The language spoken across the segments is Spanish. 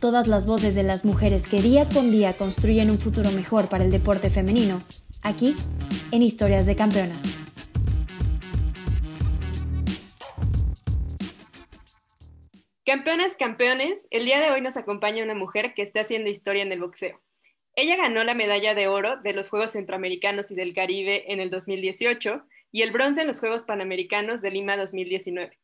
Todas las voces de las mujeres que día con día construyen un futuro mejor para el deporte femenino, aquí, en Historias de Campeonas. Campeonas, campeones, el día de hoy nos acompaña una mujer que está haciendo historia en el boxeo. Ella ganó la medalla de oro de los Juegos Centroamericanos y del Caribe en el 2018 y el bronce en los Juegos Panamericanos de Lima 2019.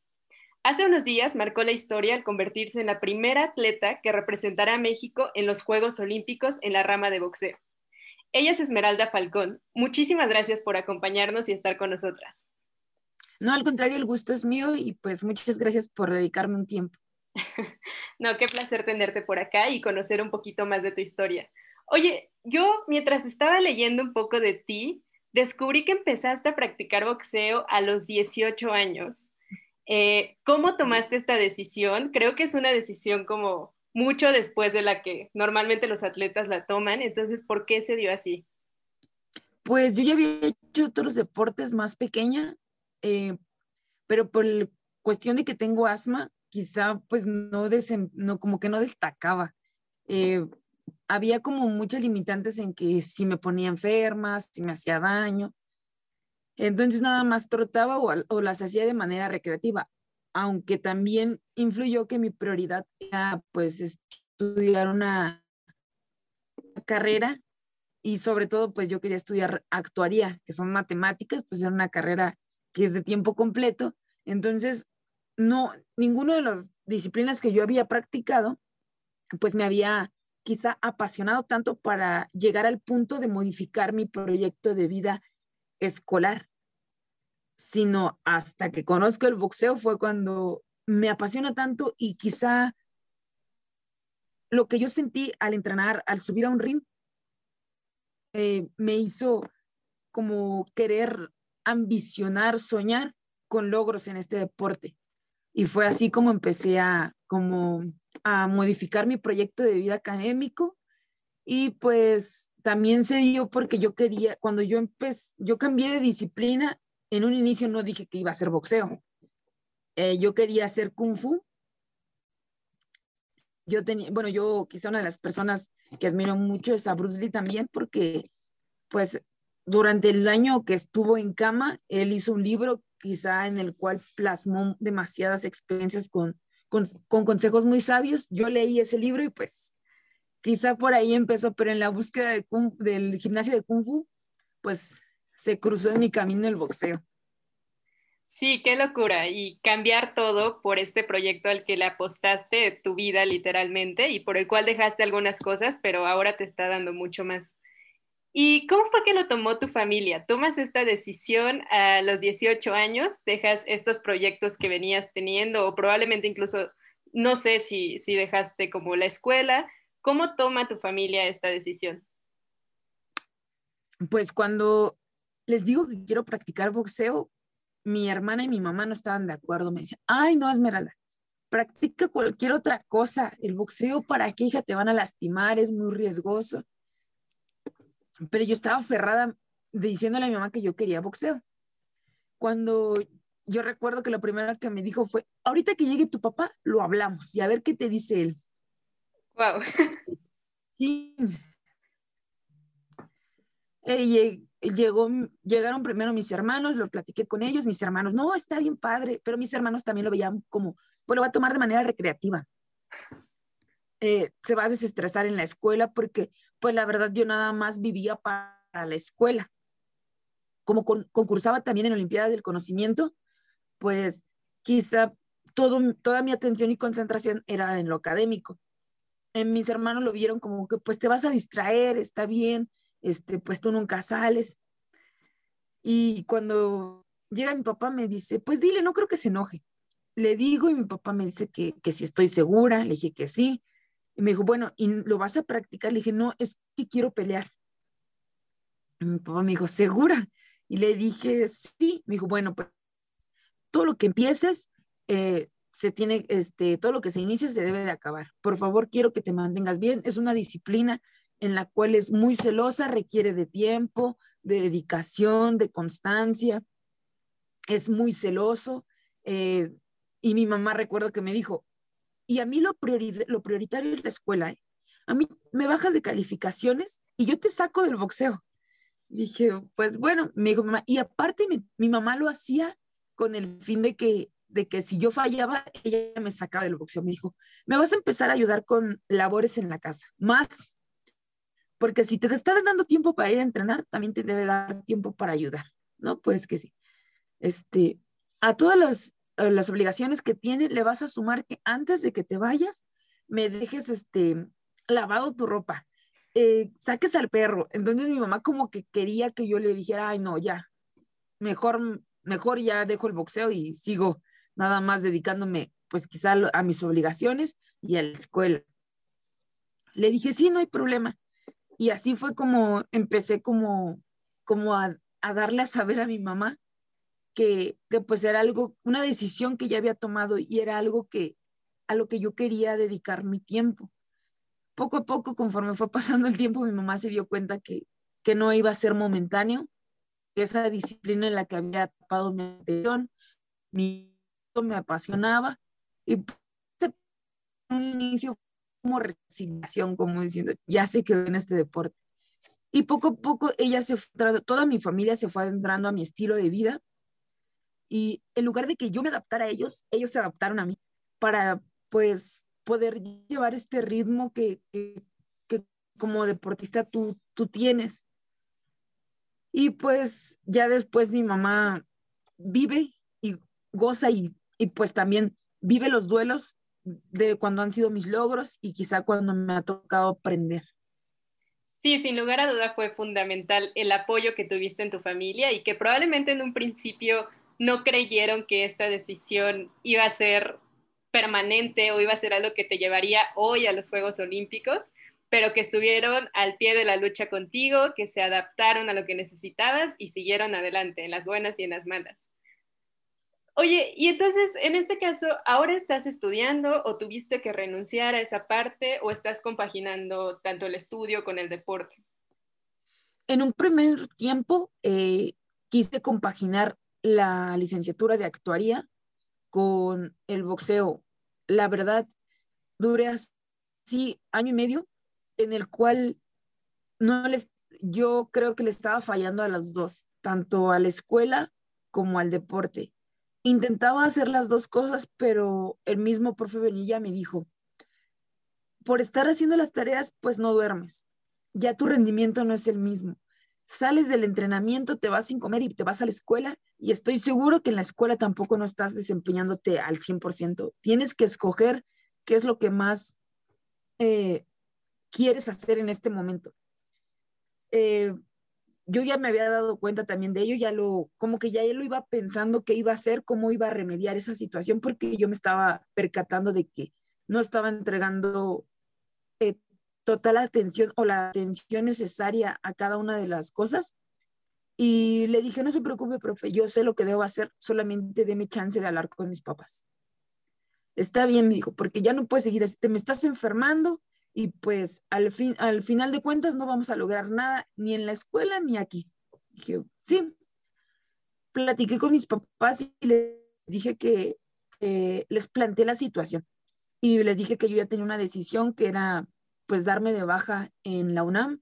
Hace unos días marcó la historia al convertirse en la primera atleta que representará a México en los Juegos Olímpicos en la rama de boxeo. Ella es Esmeralda Falcón. Muchísimas gracias por acompañarnos y estar con nosotras. No, al contrario, el gusto es mío y pues muchas gracias por dedicarme un tiempo. no, qué placer tenerte por acá y conocer un poquito más de tu historia. Oye, yo mientras estaba leyendo un poco de ti, descubrí que empezaste a practicar boxeo a los 18 años. Eh, ¿Cómo tomaste esta decisión? Creo que es una decisión como mucho después de la que normalmente los atletas la toman. Entonces, ¿por qué se dio así? Pues yo ya había hecho otros deportes más pequeña, eh, pero por cuestión de que tengo asma, quizá pues no, no como que no destacaba. Eh, había como muchos limitantes en que si me ponía enferma, si me hacía daño. Entonces nada más trotaba o, las hacía de manera recreativa, aunque también influyó que mi prioridad era pues estudiar una carrera y sobre todo pues yo quería estudiar actuaría, que son matemáticas, pues era una carrera que es de tiempo completo. Entonces, no, ninguno de las disciplinas que yo había practicado, pues me había quizá apasionado tanto para llegar al punto de modificar mi proyecto de vida escolar, sino hasta que conozco el boxeo fue cuando me apasiona tanto y quizá lo que yo sentí al entrenar, al subir a un ring, eh, me hizo como querer ambicionar, soñar con logros en este deporte. Y fue así como empecé a, como, a modificar mi proyecto de vida académico. Y pues también se dio porque yo quería, cuando yo empecé, yo cambié de disciplina, en un inicio no dije que iba a hacer boxeo. Eh, yo quería hacer kung fu. Yo tenía, bueno, yo quizá una de las personas que admiro mucho es a Bruce Lee también porque pues durante el año que estuvo en cama, él hizo un libro quizá en el cual plasmó demasiadas experiencias con, con, consejos muy sabios. Yo leí ese libro y pues quizá por ahí empezó, pero en la búsqueda de del gimnasio de Kung Fu, pues se cruzó en mi camino el boxeo. Sí, qué locura. Y cambiar todo por este proyecto al que le apostaste tu vida literalmente y por el cual dejaste algunas cosas, pero ahora te está dando mucho más. ¿Y cómo fue que lo tomó tu familia? ¿Tomas esta decisión a los 18 años? ¿Dejas estos proyectos que venías teniendo o probablemente incluso, no sé si, si dejaste como la escuela? ¿Cómo toma tu familia esta decisión? Pues cuando les digo que quiero practicar boxeo, mi hermana y mi mamá no estaban de acuerdo. Me decían, ay, no, Esmeralda, practica cualquier otra cosa. El boxeo, ¿para qué, hija? Te van a lastimar, es muy riesgoso pero yo estaba aferrada diciéndole a mi mamá que yo quería boxeo. Cuando yo recuerdo que lo primero que me dijo fue, ahorita que llegue tu papá, lo hablamos y a ver qué te dice él. Wow. Eh, llegó, llegaron primero mis hermanos, lo platiqué con ellos, mis hermanos, no, está bien padre, pero mis hermanos también lo veían como, pues lo va a tomar de manera recreativa. Eh, se va a desestresar en la escuela porque pues la verdad yo nada más vivía para la escuela. Como concursaba también en Olimpiada del Conocimiento, pues quizá todo, toda mi atención y concentración era en lo académico. En mis hermanos lo vieron como que pues te vas a distraer, está bien, este, pues tú nunca sales. Y cuando llega mi papá me dice, pues dile, no creo que se enoje. Le digo y mi papá me dice que, que si estoy segura, le dije que sí. Y me dijo, bueno, ¿y lo vas a practicar? Le dije, no, es que quiero pelear. Y mi papá me dijo, ¿segura? Y le dije, sí. Me dijo, bueno, pues todo lo que empieces, eh, se tiene, este, todo lo que se inicia se debe de acabar. Por favor, quiero que te mantengas bien. Es una disciplina en la cual es muy celosa, requiere de tiempo, de dedicación, de constancia. Es muy celoso. Eh, y mi mamá recuerdo que me dijo, y a mí lo, lo prioritario es la escuela. ¿eh? A mí me bajas de calificaciones y yo te saco del boxeo. Dije, pues bueno, me dijo mamá, y aparte mi, mi mamá lo hacía con el fin de que de que si yo fallaba, ella me sacaba del boxeo. Me dijo, me vas a empezar a ayudar con labores en la casa, más, porque si te está dando tiempo para ir a entrenar, también te debe dar tiempo para ayudar, ¿no? Pues que sí. Este, a todas las, las obligaciones que tiene, le vas a sumar que antes de que te vayas, me dejes este, lavado tu ropa, eh, saques al perro. Entonces mi mamá como que quería que yo le dijera, ay, no, ya, mejor, mejor ya dejo el boxeo y sigo nada más dedicándome pues quizá a mis obligaciones y a la escuela. Le dije, sí, no hay problema. Y así fue como empecé como, como a, darle a saber a mi mamá que, que, pues era algo, una decisión que ya había tomado y era algo que a lo que yo quería dedicar mi tiempo. Poco a poco, conforme fue pasando el tiempo, mi mamá se dio cuenta que, que no iba a ser momentáneo, que esa disciplina en la que había tapado mi atención, mi me apasionaba y un inicio como resignación, como diciendo, ya se quedó en este deporte. Y poco a poco ella se toda mi familia se fue adentrando a mi estilo de vida y en lugar de que yo me adaptara a ellos, ellos se adaptaron a mí para pues poder llevar este ritmo que, que, que como deportista tú, tú tienes. Y pues ya después mi mamá vive y goza y y pues también vive los duelos de cuando han sido mis logros y quizá cuando me ha tocado aprender. Sí, sin lugar a duda fue fundamental el apoyo que tuviste en tu familia y que probablemente en un principio no creyeron que esta decisión iba a ser permanente o iba a ser algo que te llevaría hoy a los Juegos Olímpicos, pero que estuvieron al pie de la lucha contigo, que se adaptaron a lo que necesitabas y siguieron adelante en las buenas y en las malas. Oye, y entonces, en este caso, ¿ahora estás estudiando o tuviste que renunciar a esa parte o estás compaginando tanto el estudio con el deporte? En un primer tiempo eh, quise compaginar la licenciatura de actuaría con el boxeo. La verdad, duré así año y medio en el cual no les, yo creo que le estaba fallando a las dos, tanto a la escuela como al deporte intentaba hacer las dos cosas, pero el mismo profe Benilla me dijo, por estar haciendo las tareas, pues no duermes. Ya tu rendimiento no es el mismo. Sales del entrenamiento, te vas sin comer y te vas a la escuela y estoy seguro que en la escuela tampoco no estás desempeñándote al 100%. Tienes que escoger qué es lo que más eh, quieres hacer en este momento. Eh, yo ya me había dado cuenta también de ello, ya lo, como que ya él lo iba pensando qué iba a hacer, cómo iba a remediar esa situación, porque yo me estaba percatando de que no estaba entregando eh, total atención o la atención necesaria a cada una de las cosas. Y le dije, no se preocupe, profe, yo sé lo que debo hacer, solamente déme chance de hablar con mis papás. Está bien, me dijo, porque ya no puedes seguir así, te me estás enfermando, y pues al, fin, al final de cuentas no vamos a lograr nada ni en la escuela ni aquí. Dije, sí. Platiqué con mis papás y les dije que, les planteé la situación y les dije que yo ya tenía una decisión que era pues darme de baja en la UNAM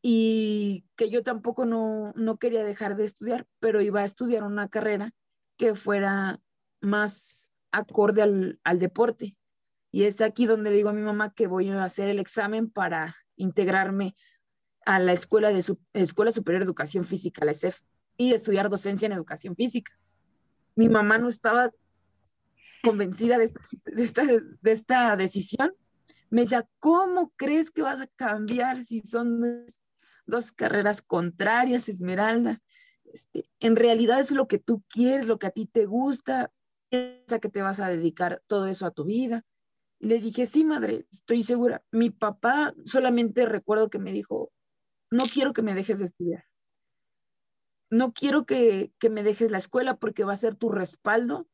y que yo tampoco no, no quería dejar de estudiar, pero iba a estudiar una carrera que fuera más acorde al, al deporte y es aquí donde digo a mi mamá que voy a hacer el examen para integrarme a la Escuela, de Escuela Superior de Educación Física, la ESEF, y estudiar docencia en educación física. Mi mamá no estaba convencida de esta, de esta, de esta decisión. Me decía, ¿cómo crees que vas a cambiar si son dos carreras contrarias, Esmeralda? Este, en realidad es lo que tú quieres, lo que a ti te gusta, piensa que te vas a dedicar todo eso a tu vida Le dije, sí, madre, estoy segura. Mi papá solamente recuerdo que me dijo, no quiero que me dejes de estudiar. No quiero que, que me dejes la escuela porque va a ser tu respaldo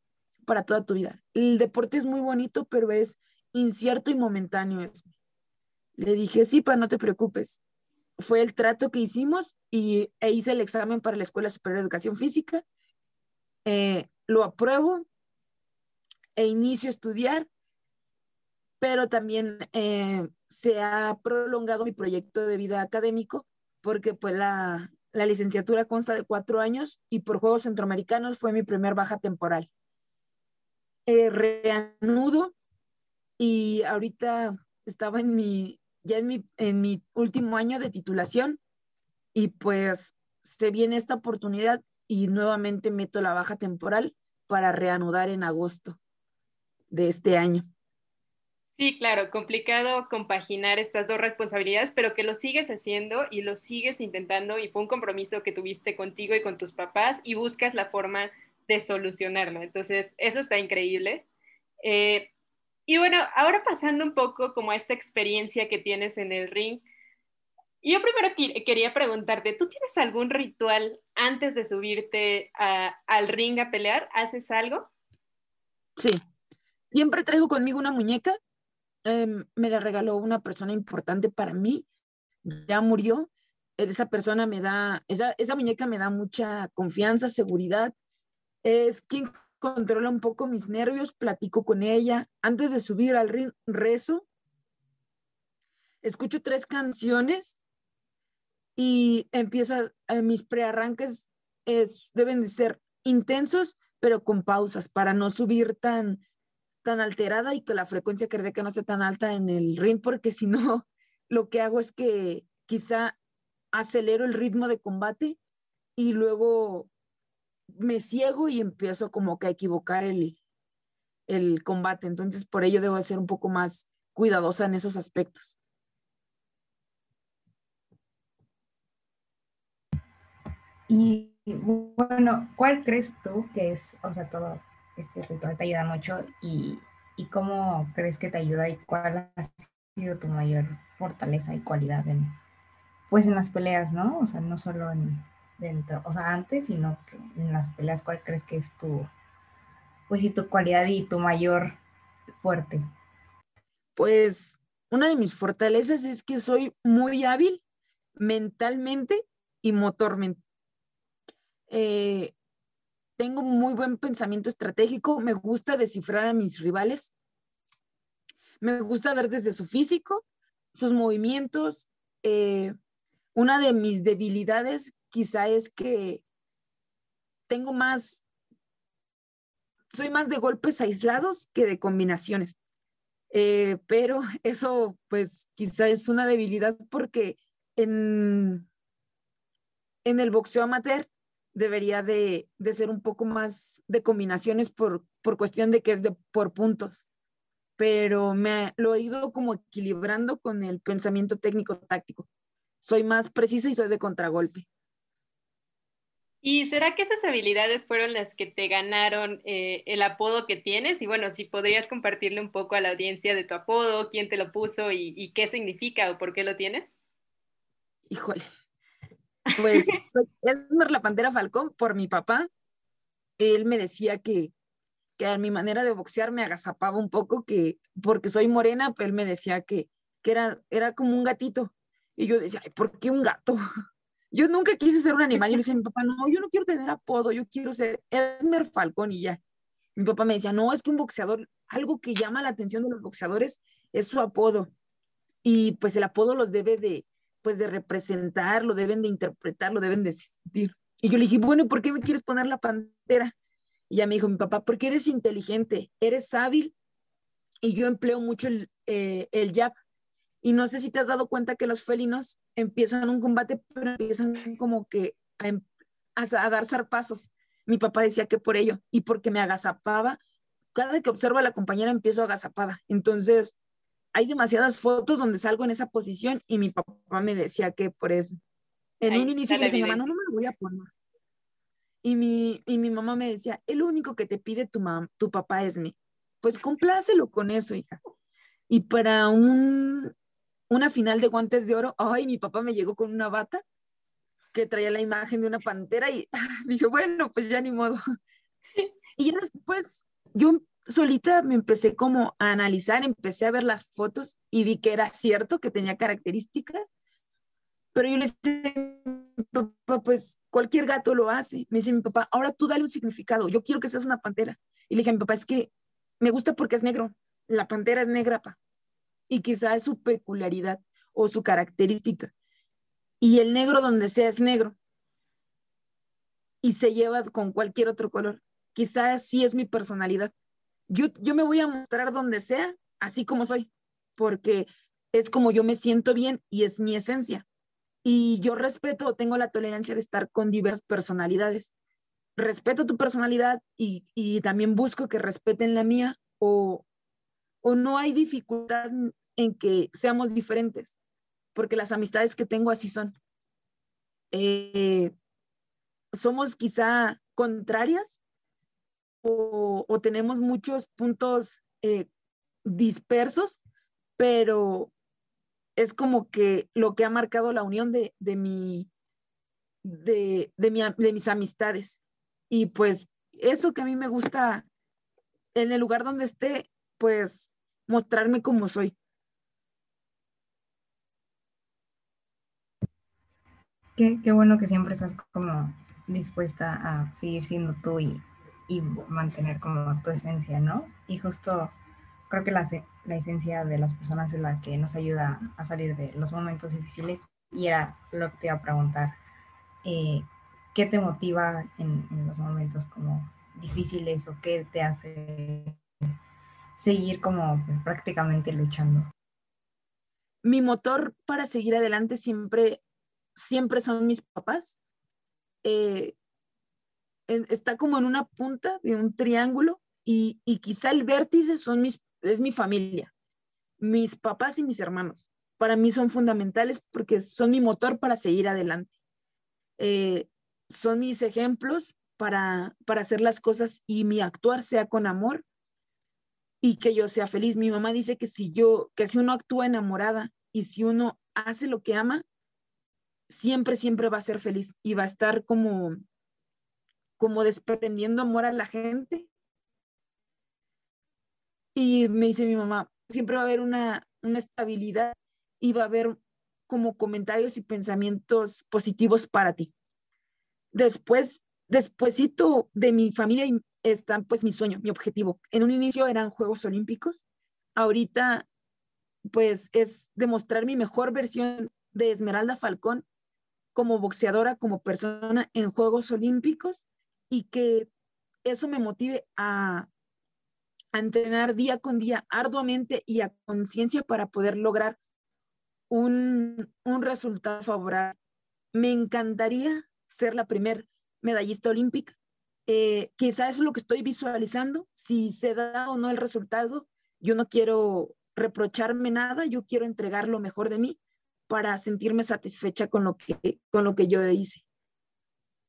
para toda tu vida. El deporte es muy bonito, pero es incierto y momentáneo. Le dije, sí, pa, no te preocupes. Fue el trato que hicimos y e hice el examen para la Escuela Superior de Educación Física. Eh, lo apruebo e inicio a estudiar, pero también eh, se ha prolongado mi proyecto de vida académico porque pues la, la licenciatura consta de cuatro años y por Juegos Centroamericanos fue mi primer baja temporal. Eh, reanudo y ahorita estaba en mi, ya en mi, en mi último año de titulación y pues se viene esta oportunidad y nuevamente meto la baja temporal para reanudar en agosto de este año. Sí, claro, complicado compaginar estas dos responsabilidades, pero que lo sigues haciendo y lo sigues intentando y fue un compromiso que tuviste contigo y con tus papás y buscas la forma de solucionarlo. Entonces, eso está increíble. Eh, y bueno, ahora pasando un poco como a esta experiencia que tienes en el ring, yo primero quería preguntarte, ¿tú tienes algún ritual antes de subirte al ring a pelear? ¿Haces algo? Sí, siempre traigo conmigo una muñeca Em, me la regaló una persona importante para mí, ya murió. Esa persona me da, esa, esa muñeca me da mucha confianza, seguridad. Es quien controla un poco mis nervios, platico con ella. Antes de subir al ring, rezo. Escucho tres canciones y empiezo, eh, mis prearranques es, deben de ser intensos, pero con pausas para no subir tan, tan alterada y que la frecuencia cardíaca no esté tan alta en el ring, porque si no, lo que hago es que quizá acelero el ritmo de combate y luego me ciego y empiezo como que a equivocar el, el combate. Entonces, por ello debo ser un poco más cuidadosa en esos aspectos. Y bueno, ¿cuál crees tú que es, o sea, todo este ritual te ayuda mucho y, cómo crees que te ayuda y cuál ha sido tu mayor fortaleza y cualidad en, pues en las peleas, ¿no? O sea, no solo en dentro, o sea, antes, sino que en las peleas, ¿cuál crees que es tu, pues y tu cualidad y tu mayor fuerte? Pues una de mis fortalezas es que soy muy hábil mentalmente y motormente. Eh, tengo muy buen pensamiento estratégico, me gusta descifrar a mis rivales, me gusta ver desde su físico, sus movimientos. Eh, una de mis debilidades quizá es que tengo más, soy más de golpes aislados que de combinaciones. Eh, pero eso pues quizá es una debilidad porque en, en el boxeo amateur debería de, ser un poco más de combinaciones por, por cuestión de que es de, por puntos. Pero me lo he ido como equilibrando con el pensamiento técnico táctico. Soy más precisa y soy de contragolpe. ¿Y será que esas habilidades fueron las que te ganaron eh, el apodo que tienes? Y bueno, si podrías compartirle un poco a la audiencia de tu apodo, quién te lo puso y, y qué significa o por qué lo tienes. Híjole, pues es la Pantera Falcón por mi papá. Él me decía que, que a mi manera de boxear me agazapaba un poco, que porque soy morena, pues él me decía que, que era, era como un gatito. Y yo decía, ¿por qué un gato? Yo nunca quise ser un animal. Y le decía a mi papá, no, yo no quiero tener apodo, yo quiero ser Esmer Falcón y ya. Mi papá me decía, no, es que un boxeador, algo que llama la atención de los boxeadores es su apodo. Y pues el apodo los debe de, pues de representar, lo deben de interpretar, lo deben de sentir. Y yo le dije, bueno, ¿por qué me quieres poner la pantera? Y ya me dijo mi papá, porque eres inteligente, eres hábil y yo empleo mucho el, eh, el jab. Y no sé si te has dado cuenta que los felinos empiezan un combate, pero empiezan como que a, em, a, dar zarpazos. Mi papá decía que por ello y porque me agazapaba. Cada que observo a la compañera empiezo agazapada. Entonces, hay demasiadas fotos donde salgo en esa posición y mi papá me decía que por eso. En un inicio me decía, mamá, no, no me lo voy a poner. Y mi, y mi mamá me decía, el único que te pide tu, mam tu papá es mí. Pues complácelo con eso, hija. Y para un, una final de guantes de oro, ay, mi papá me llegó con una bata que traía la imagen de una pantera y dije, bueno, pues ya ni modo. Y después yo solita me empecé como a analizar, empecé a ver las fotos y vi que era cierto que tenía características, pero yo le dije, papá, pues cualquier gato lo hace. Me dice mi papá, ahora tú dale un significado, yo quiero que seas una pantera. Y le dije a mi papá, es que me gusta porque es negro, la pantera es negra, pa. Y quizá es su peculiaridad o su característica. Y el negro donde sea es negro. Y se lleva con cualquier otro color. Quizá sí es mi personalidad. Yo, yo me voy a mostrar donde sea, así como soy, porque es como yo me siento bien y es mi esencia. Y yo respeto, tengo la tolerancia de estar con diversas personalidades. Respeto tu personalidad y, y también busco que respeten la mía o, o no hay dificultad en que seamos diferentes, porque las amistades que tengo así son. Eh, somos quizá contrarias o, tenemos muchos puntos eh, dispersos, pero es como que lo que ha marcado la unión de, de, mi, de, de, mi, de mis amistades. Y pues eso que a mí me gusta en el lugar donde esté, pues mostrarme como soy. Qué, qué, bueno que siempre estás como dispuesta a seguir siendo tú y, y mantener como tu esencia, ¿no? Y justo creo que la, la esencia de las personas es la que nos ayuda a salir de los momentos difíciles y era lo que te iba a preguntar. Eh, ¿Qué te motiva en, en, los momentos como difíciles o qué te hace seguir como pues, prácticamente luchando? Mi motor para seguir adelante siempre, siempre son mis papás. Eh, está como en una punta de un triángulo y, y quizá el vértice son mis es mi familia, mis papás y mis hermanos. Para mí son fundamentales porque son mi motor para seguir adelante. Eh, son mis ejemplos para, para hacer las cosas y mi actuar sea con amor y que yo sea feliz. Mi mamá dice que si yo, que si uno actúa enamorada y si uno hace lo que ama, siempre, siempre va a ser feliz y va a estar como, como desprendiendo amor a la gente y me dice mi mamá, siempre va a haber una, una estabilidad y va a haber como comentarios y pensamientos positivos para ti. Después, despuésito de mi familia está pues mi sueño, mi objetivo. En un inicio eran Juegos Olímpicos. Ahorita pues es demostrar mi mejor versión de Esmeralda Falcón como boxeadora, como persona en Juegos Olímpicos y que eso me motive a, entrenar día con día arduamente y a conciencia para poder lograr un, un resultado favorable. Me encantaría ser la primer medallista olímpica. Eh, quizás es lo que estoy visualizando. Si se da o no el resultado, yo no quiero reprocharme nada, yo quiero entregar lo mejor de mí para sentirme satisfecha con lo que, con lo que yo hice.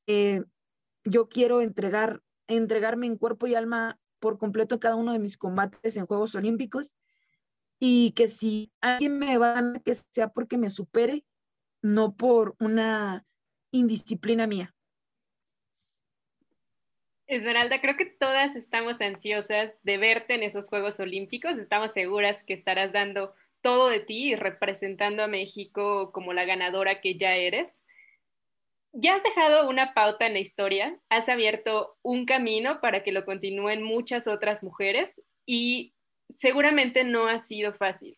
Eh, yo quiero entregar, entregarme en cuerpo y alma por completo cada uno de mis combates en Juegos Olímpicos y que si alguien me va a que sea porque me supere, no por una indisciplina mía. Esmeralda, creo que todas estamos ansiosas de verte en esos Juegos Olímpicos. Estamos seguras que estarás dando todo de ti y representando a México como la ganadora que ya eres ya has dejado una pauta en la historia, has abierto un camino para que lo continúen muchas otras mujeres y seguramente no ha sido fácil.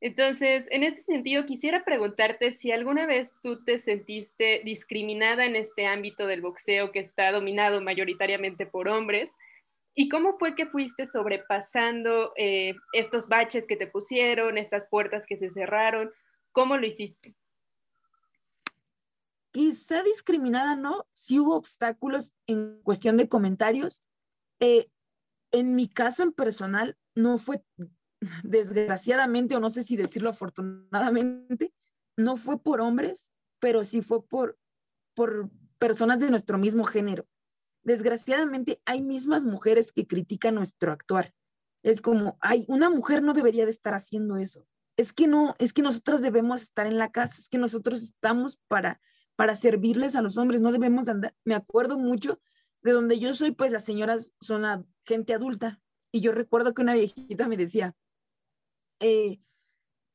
Entonces, en este sentido, quisiera preguntarte si alguna vez tú te sentiste discriminada en este ámbito del boxeo que está dominado mayoritariamente por hombres y cómo fue que fuiste sobrepasando eh, estos baches que te pusieron, estas puertas que se cerraron, ¿cómo lo hiciste? Quizá discriminada no, sí hubo obstáculos en cuestión de comentarios. Eh, en mi caso en personal, no fue, desgraciadamente, o no sé si decirlo afortunadamente, no fue por hombres, pero sí fue por, por personas de nuestro mismo género. Desgraciadamente, hay mismas mujeres que critican nuestro actuar. es como, ay, una mujer no debería de estar haciendo eso. Es que no, es que nosotras debemos estar en la casa, es que nosotros estamos para, para servirles a los hombres, no debemos de andar. Me acuerdo mucho de donde yo soy, pues las señoras son la gente adulta. Y yo recuerdo que una viejita me decía, eh,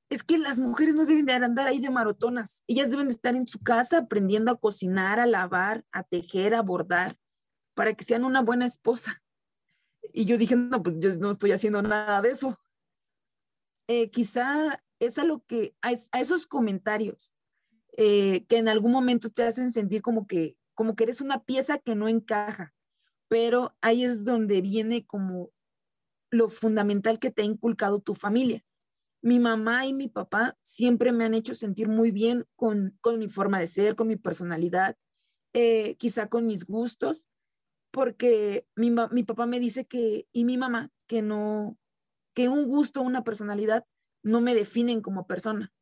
es que las mujeres no deben de andar ahí de marotonas, ellas deben de estar en su casa aprendiendo a cocinar, a lavar, a tejer, a bordar, para que sean una buena esposa. Y yo dije, no, pues yo no estoy haciendo nada de eso. Eh, quizá es a lo que, a, esos comentarios eh, que en algún momento te hacen sentir como que, como que eres una pieza que no encaja, pero ahí es donde viene como lo fundamental que te ha inculcado tu familia. Mi mamá y mi papá siempre me han hecho sentir muy bien con, con mi forma de ser, con mi personalidad, eh, quizá con mis gustos, porque mi, mi papá me dice que, y mi mamá, que no, que un gusto, una personalidad no me definen como persona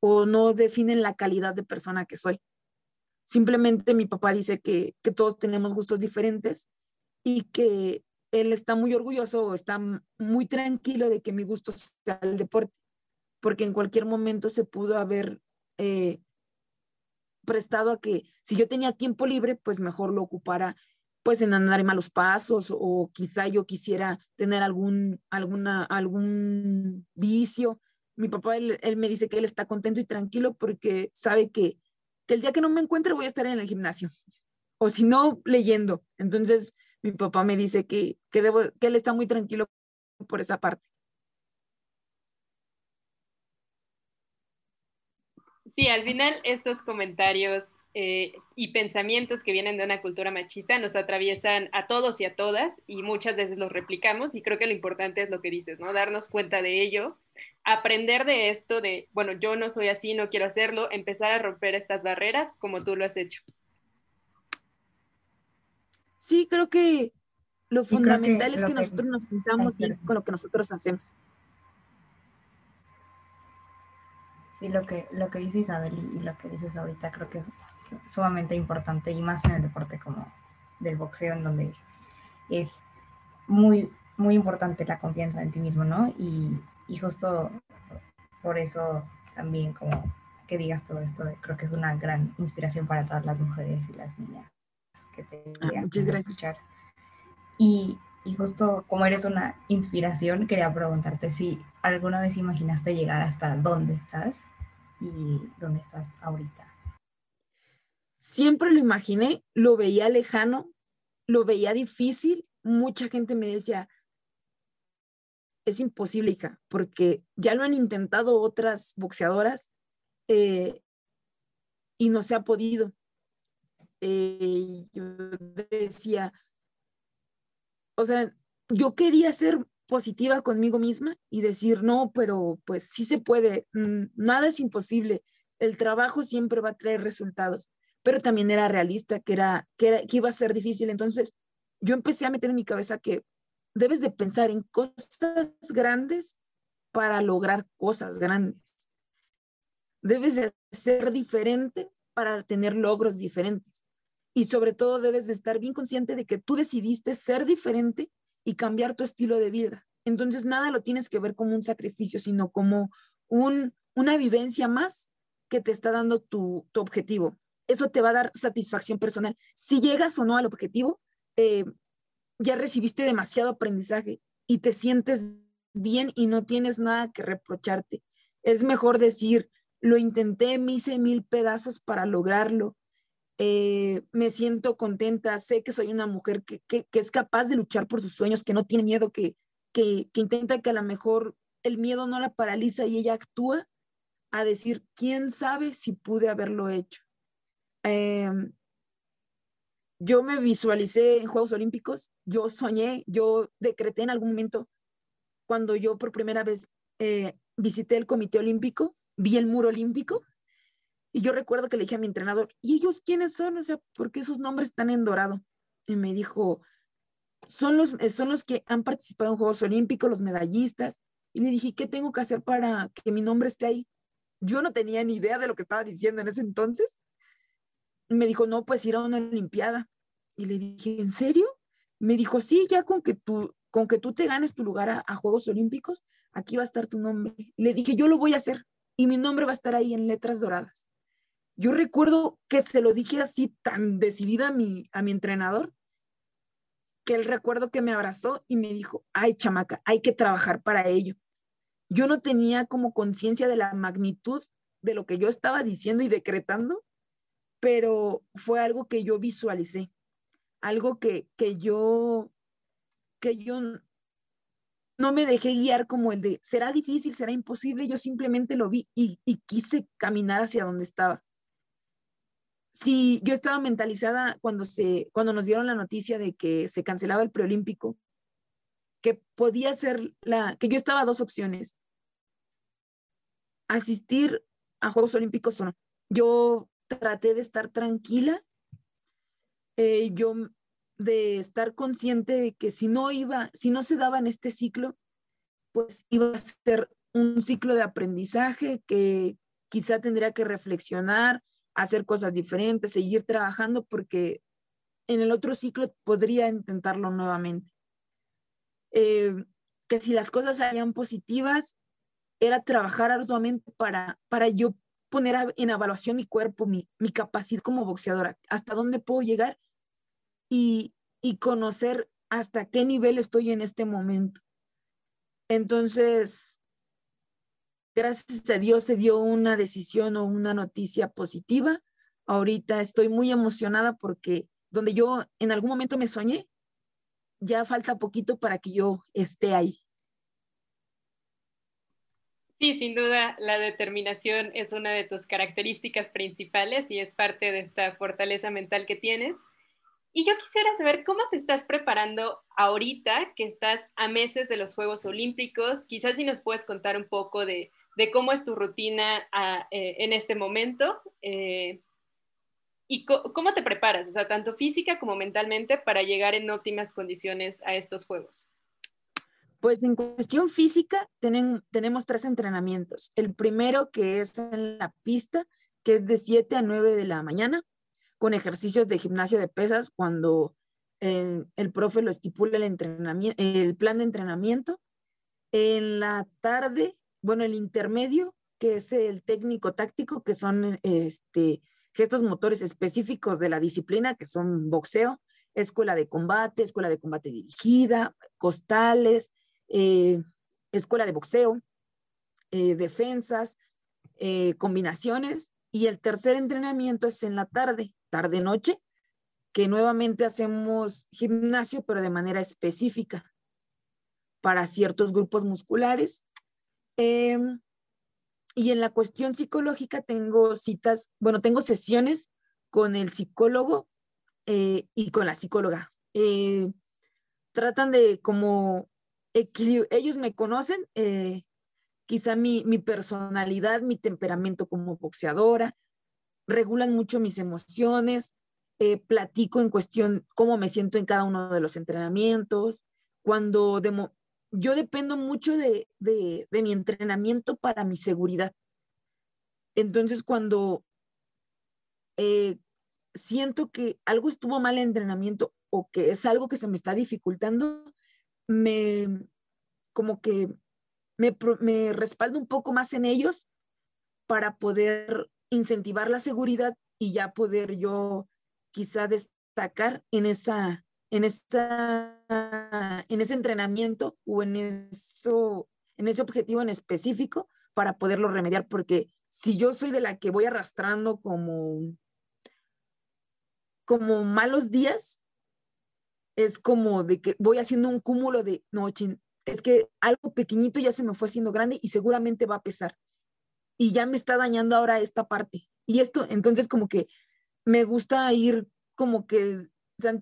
o no definen la calidad de persona que soy. Simplemente mi papá dice que, que todos tenemos gustos diferentes y que él está muy orgulloso, está muy tranquilo de que mi gusto sea el deporte, porque en cualquier momento se pudo haber eh, prestado a que si yo tenía tiempo libre, pues mejor lo ocupara pues en andar en malos pasos o quizá yo quisiera tener algún, alguna, algún vicio. Mi papá, él, me dice que él está contento y tranquilo porque sabe que, el día que no me encuentre voy a estar en el gimnasio o si no, leyendo. Entonces, mi papá me dice que, que, que él está muy tranquilo por esa parte. Sí, al final estos comentarios eh, y pensamientos que vienen de una cultura machista nos atraviesan a todos y a todas y muchas veces los replicamos y creo que lo importante es lo que dices, ¿no? Darnos cuenta de ello, aprender de esto, de, bueno, yo no soy así, no quiero hacerlo, empezar a romper estas barreras como tú lo has hecho. Sí, creo que lo fundamental es que, nosotros nos sintamos bien con lo que nosotros hacemos. Sí, lo que, lo que dice Isabel y, lo que dices ahorita creo que es sumamente importante y más en el deporte como del boxeo en donde es muy, muy importante la confianza en ti mismo, ¿no? Y, y justo por eso también como que digas todo esto, creo que es una gran inspiración para todas las mujeres y las niñas que te ah, gracias. escuchar. Y, y justo como eres una inspiración, quería preguntarte si alguna vez imaginaste llegar hasta dónde estás y dónde estás ahorita? Siempre lo imaginé, lo veía lejano, lo veía difícil. Mucha gente me decía, es imposible, hija, porque ya lo han intentado otras boxeadoras eh, y no se ha podido. Eh, yo decía, o sea, yo quería ser positiva conmigo misma y decir, no, pero pues sí se puede, mm, nada es imposible, el trabajo siempre va a traer resultados, pero también era realista, que, era, que, que iba a ser difícil. Entonces, yo empecé a meter en mi cabeza que debes de pensar en cosas grandes para lograr cosas grandes. Debes de ser diferente para tener logros diferentes. Y sobre todo debes de estar bien consciente de que tú decidiste ser diferente y cambiar tu estilo de vida. Entonces, nada lo tienes que ver como un sacrificio, sino como un, una vivencia más que te está dando tu, tu, objetivo. Eso te va a dar satisfacción personal. Si llegas o no al objetivo, eh, ya recibiste demasiado aprendizaje y te sientes bien y no tienes nada que reprocharte. Es mejor decir, lo intenté, me hice mil pedazos para lograrlo, eh, me siento contenta, sé que soy una mujer que, es capaz de luchar por sus sueños, que no tiene miedo, que, que, intenta que a lo mejor el miedo no la paraliza y ella actúa a decir, ¿quién sabe si pude haberlo hecho? Em, yo me visualicé en Juegos Olímpicos, yo soñé, yo decreté en algún momento, cuando yo por primera vez eh, visité el Comité Olímpico, vi el muro olímpico y yo recuerdo que le dije a mi entrenador, ¿y ellos quiénes son? O sea, ¿por qué esos nombres están en dorado? Y me dijo, son los, eh, son los que han participado en Juegos Olímpicos, los medallistas. Y le dije, ¿qué tengo que hacer para que mi nombre esté ahí? Yo no tenía ni idea de lo que estaba diciendo en ese entonces. Me dijo, no, pues ir a una Olimpiada. Y le dije, ¿en serio? Me dijo, sí, ya con que tu, con que tú te ganes tu lugar a, a Juegos Olímpicos, aquí va a estar tu nombre. Le dije, yo lo voy a hacer y mi nombre va a estar ahí en letras doradas. Yo recuerdo que se lo dije así tan decidida a mi, a mi entrenador, que él recuerdo que me abrazó y me dijo, ay chamaca, hay que trabajar para ello. Yo no tenía como conciencia de la magnitud de lo que yo estaba diciendo y decretando, pero fue algo que yo visualicé, algo que, que yo, que yo no me dejé guiar como el de, será difícil, será imposible, yo simplemente lo vi y, quise caminar hacia donde estaba. Si yo estaba mentalizada cuando, se, cuando nos dieron la noticia de que se cancelaba el preolímpico, que podía ser la, que yo estaba a dos opciones, asistir a Juegos Olímpicos o no. Yo traté de estar tranquila, eh, yo de estar consciente de que si no iba, si no se daba en este ciclo, pues iba a ser un ciclo de aprendizaje que quizá tendría que reflexionar, hacer cosas diferentes, seguir trabajando, porque en el otro ciclo podría intentarlo nuevamente. Eh, que si las cosas salían positivas, era trabajar arduamente para, para yo poner en evaluación mi cuerpo, mi, mi capacidad como boxeadora, hasta dónde puedo llegar y, conocer hasta qué nivel estoy en este momento. Entonces, gracias a Dios se dio una decisión o una noticia positiva. Ahorita estoy muy emocionada porque donde yo en algún momento me soñé, ya falta poquito para que yo esté ahí. Sí, sin duda, la determinación es una de tus características principales y es parte de esta fortaleza mental que tienes. Y yo quisiera saber cómo te estás preparando ahorita que estás a meses de los Juegos Olímpicos. Quizás si nos puedes contar un poco de, cómo es tu rutina ah, eh, en este momento eh, y cómo te preparas, o sea, tanto física como mentalmente para llegar en óptimas condiciones a estos Juegos. Pues en cuestión física tenemos tres entrenamientos. El primero que es en la pista, que es de 7 a 9 de la mañana con ejercicios de gimnasio de pesas cuando eh, el profe lo estipula el, entrenamiento, el plan de entrenamiento. En la tarde, bueno, el intermedio, que es el técnico táctico, que son este, gestos motores específicos de la disciplina, que son boxeo, escuela de combate, escuela de combate dirigida, costales, eh, escuela de boxeo, eh, defensas, combinaciones. Y el tercer entrenamiento es en la tarde, tarde-noche, que nuevamente hacemos gimnasio, pero de manera específica para ciertos grupos musculares. Em, y en la cuestión psicológica tengo citas, bueno, tengo sesiones con el psicólogo eh, y con la psicóloga. Eh, tratan de como ellos me conocen, eh, quizá mi, mi, personalidad, mi temperamento como boxeadora, regulan mucho mis emociones, eh, platico en cuestión cómo me siento en cada uno de los entrenamientos, cuando yo dependo mucho de, de, mi entrenamiento para mi seguridad. Entonces, cuando eh, siento que algo estuvo mal en el entrenamiento o que es algo que se me está dificultando, me como que me, me respaldo un poco más en ellos para poder incentivar la seguridad y ya poder yo quizá destacar en esa en esa en ese entrenamiento o en eso en ese objetivo en específico para poderlo remediar porque si yo soy de la que voy arrastrando como como malos días es como de que voy haciendo un cúmulo de no es que algo pequeñito ya se me fue haciendo grande y seguramente va a pesar y ya me está dañando ahora esta parte. Y esto, entonces como que me gusta ir como que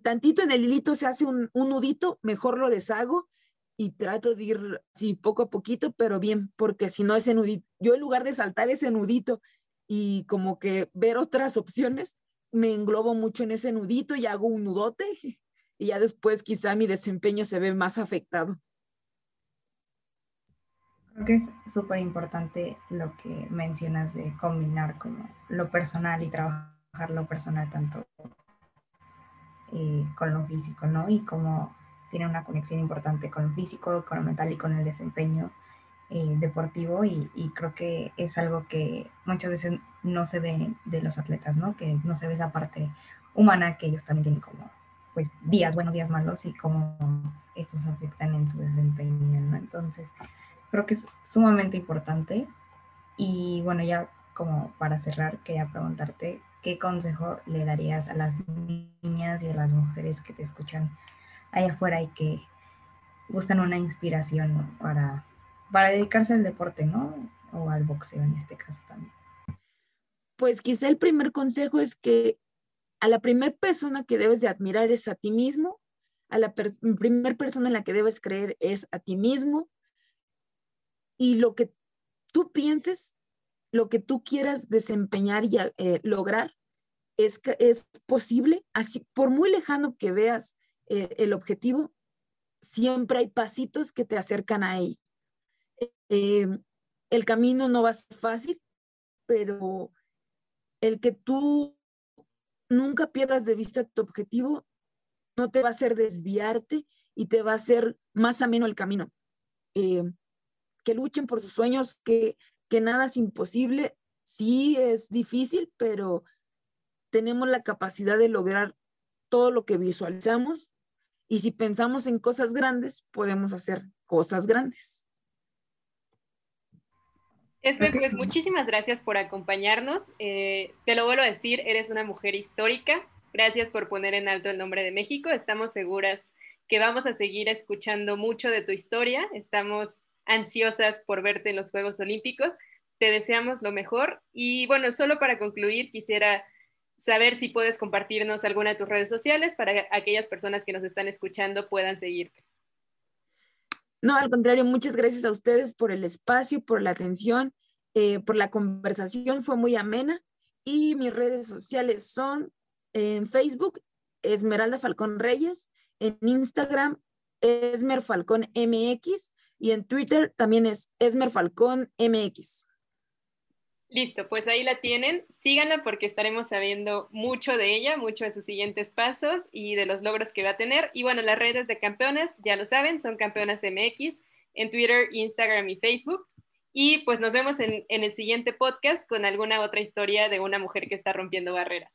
tantito en el hilito se hace un, nudito, mejor lo deshago y trato de ir así poco a poquito, pero bien, porque si no ese nudito, yo en lugar de saltar ese nudito y como que ver otras opciones, me englobo mucho en ese nudito y hago un nudote y ya después quizá mi desempeño se ve más afectado. Creo que es súper importante lo que mencionas de combinar como lo personal y trabajar lo personal tanto eh, con lo físico, ¿no? Y como tiene una conexión importante con lo físico, con lo mental y con el desempeño eh, deportivo y, creo que es algo que muchas veces no se ve de los atletas, ¿no? Que no se ve esa parte humana que ellos también tienen como pues días buenos, días malos y cómo estos afectan en su desempeño, ¿no? Entonces, creo que es sumamente importante y bueno, ya como para cerrar, quería preguntarte qué consejo le darías a las niñas y a las mujeres que te escuchan allá afuera y que buscan una inspiración para para dedicarse al deporte, ¿no? O al boxeo en este caso también. Pues quizá el primer consejo es que a la primera persona que debes de admirar es a ti mismo, a la primera persona en la que debes creer es a ti mismo y lo que tú pienses, lo que tú quieras desempeñar y eh, lograr es, es posible, así por muy lejano que veas eh, el objetivo, siempre hay pasitos que te acercan a él. Eh, el camino no va a ser fácil, pero el que tú nunca pierdas de vista tu objetivo no te va a hacer desviarte y te va a hacer más ameno el camino. Eh, que luchen por sus sueños, que, que nada es imposible. Sí es difícil, pero tenemos la capacidad de lograr todo lo que visualizamos y si pensamos en cosas grandes, podemos hacer cosas grandes. Esme, pues muchísimas gracias por acompañarnos. Eh, te lo vuelvo a decir, eres una mujer histórica. Gracias por poner en alto el nombre de México. Estamos seguras que vamos a seguir escuchando mucho de tu historia. Estamos ansiosas por verte en los Juegos Olímpicos. Te deseamos lo mejor. Y bueno, solo para concluir, quisiera saber si puedes compartirnos alguna de tus redes sociales para que aquellas personas que nos están escuchando puedan seguirte. No, al contrario, muchas gracias a ustedes por el espacio, por la atención, eh, por la conversación, fue muy amena. Y mis redes sociales son en Facebook, Esmeralda Falcón Reyes, en Instagram, Esmer Falcón MX y en Twitter también es Esmer Falcón MX. Listo, pues ahí la tienen. Síganla porque estaremos sabiendo mucho de ella, mucho de sus siguientes pasos y de los logros que va a tener. Y bueno, las redes de campeonas, ya lo saben, son campeonas MX en Twitter, Instagram y Facebook. Y pues nos vemos en, en el siguiente podcast con alguna otra historia de una mujer que está rompiendo barreras.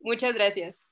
Muchas gracias.